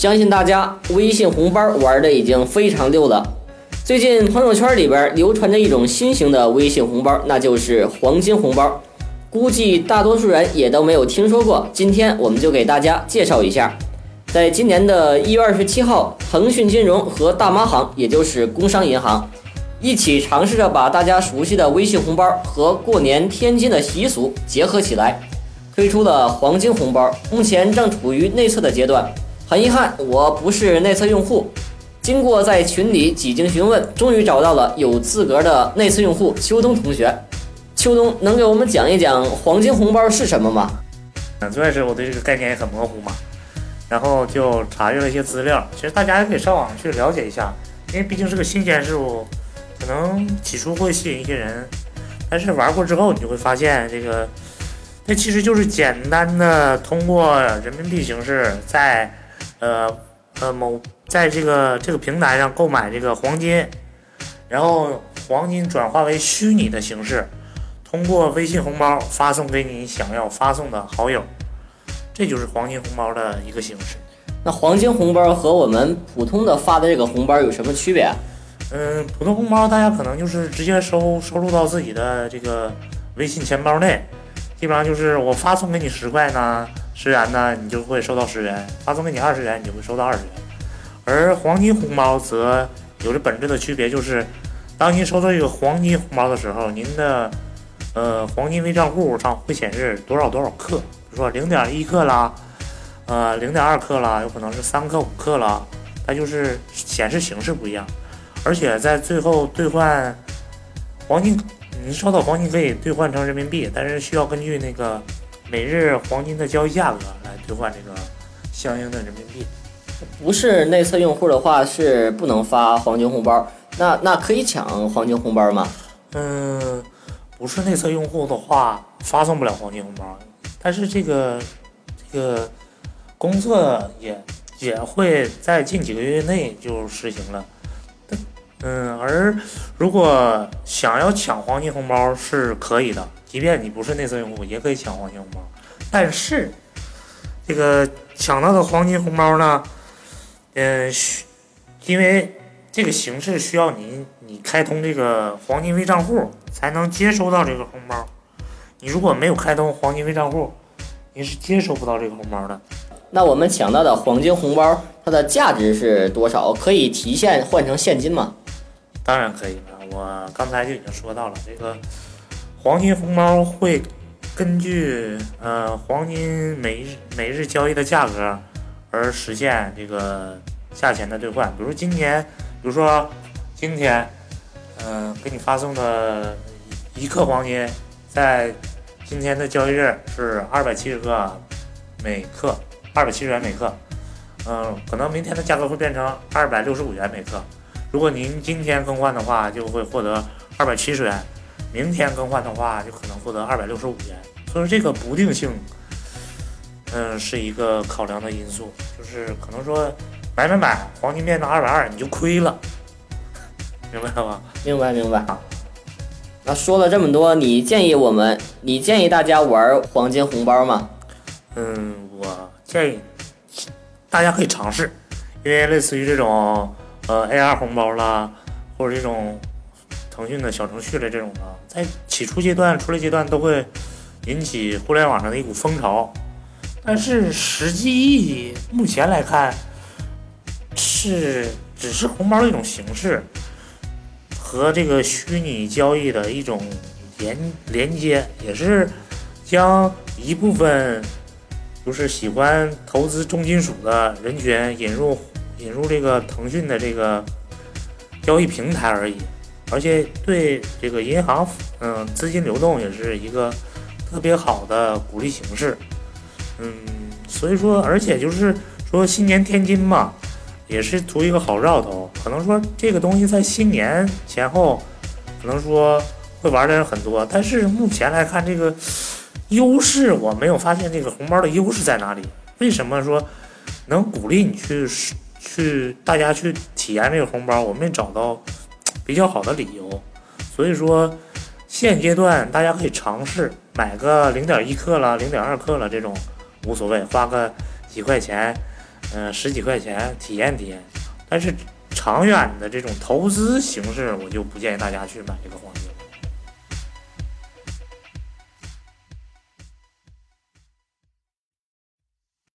相信大家微信红包玩的已经非常溜了。最近朋友圈里边流传着一种新型的微信红包，那就是黄金红包。估计大多数人也都没有听说过。今天我们就给大家介绍一下。在今年的一月二十七号，腾讯金融和大妈行，也就是工商银行，一起尝试着把大家熟悉的微信红包和过年天津的习俗结合起来，推出了黄金红包。目前正处于内测的阶段。很遗憾，我不是内测用户。经过在群里几经询问，终于找到了有资格的内测用户秋冬同学。秋冬能给我们讲一讲黄金红包是什么吗？嗯，最开始我对这个概念也很模糊嘛。然后就查阅了一些资料，其实大家也可以上网去了解一下，因为毕竟是个新鲜事物，可能起初会吸引一些人，但是玩过之后，你就会发现这个，那其实就是简单的通过人民币形式在，呃呃某在这个这个平台上购买这个黄金，然后黄金转化为虚拟的形式，通过微信红包发送给你想要发送的好友。这就是黄金红包的一个形式。那黄金红包和我们普通的发的这个红包有什么区别啊？嗯，普通红包大家可能就是直接收收入到自己的这个微信钱包内，基本上就是我发送给你十块呢，十元呢，你就会收到十元；发送给你二十元，你就会收到二十元。而黄金红包则有着本质的区别，就是当您收到一个黄金红包的时候，您的呃黄金微账户上会显示多少多少克。比如说零点一克啦，呃，零点二克啦，有可能是三克五克啦，它就是显示形式不一样。而且在最后兑换黄金，您收到黄金可以兑换成人民币，但是需要根据那个每日黄金的交易价格来兑换这个相应的人民币。不是内测用户的话是不能发黄金红包，那那可以抢黄金红包吗？嗯，不是内测用户的话发送不了黄金红包。但是这个这个工作也也会在近几个月内就实行了，嗯，而如果想要抢黄金红包是可以的，即便你不是内测用户也可以抢黄金红包。但是这个抢到的黄金红包呢，嗯，需因为这个形式需要你你开通这个黄金微账户才能接收到这个红包。你如果没有开通黄金微账户，你是接收不到这个红包的。那我们抢到的黄金红包，它的价值是多少？可以提现换成现金吗？当然可以了。我刚才就已经说到了，这个黄金红包会根据呃黄金每日每日交易的价格而实现这个价钱的兑换。比如今年，比如说今天，嗯，给你发送的一克黄金，在今天的交易日是二百七十个每克，二百七十元每克。嗯，可能明天的价格会变成二百六十五元每克。如果您今天更换的话，就会获得二百七十元；明天更换的话，就可能获得二百六十五元。所以说这个不定性，嗯，是一个考量的因素。就是可能说买买买，黄金变成二百二，你就亏了，明白了吗？明白明白。那说了这么多，你建议我们，你建议大家玩黄金红包吗？嗯，我建议大家可以尝试，因为类似于这种呃 AR 红包啦，或者这种腾讯的小程序的这种的，在起初阶段、初类阶段都会引起互联网上的一股风潮，但是实际意义目前来看是只是红包的一种形式。和这个虚拟交易的一种连连接，也是将一部分就是喜欢投资重金属的人群引入引入这个腾讯的这个交易平台而已，而且对这个银行嗯资金流动也是一个特别好的鼓励形式，嗯，所以说而且就是说新年天津嘛。也是图一个好兆头，可能说这个东西在新年前后，可能说会玩的人很多，但是目前来看，这个优势我没有发现这个红包的优势在哪里？为什么说能鼓励你去去大家去体验这个红包？我没找到比较好的理由，所以说现阶段大家可以尝试买个零点一克了、零点二克了这种无所谓，花个几块钱。嗯、十几块钱体验体验。但是长远的这种投资形式，我就不建议大家去买这个黄金。